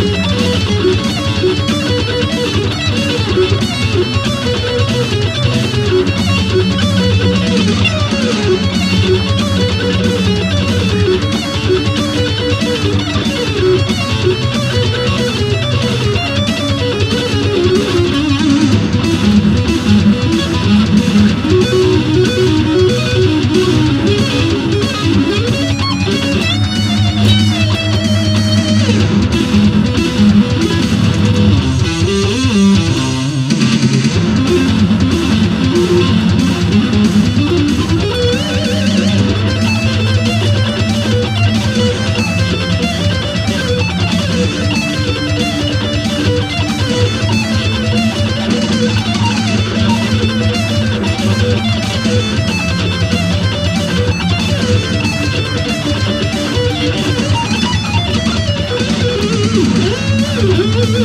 Thank you. Música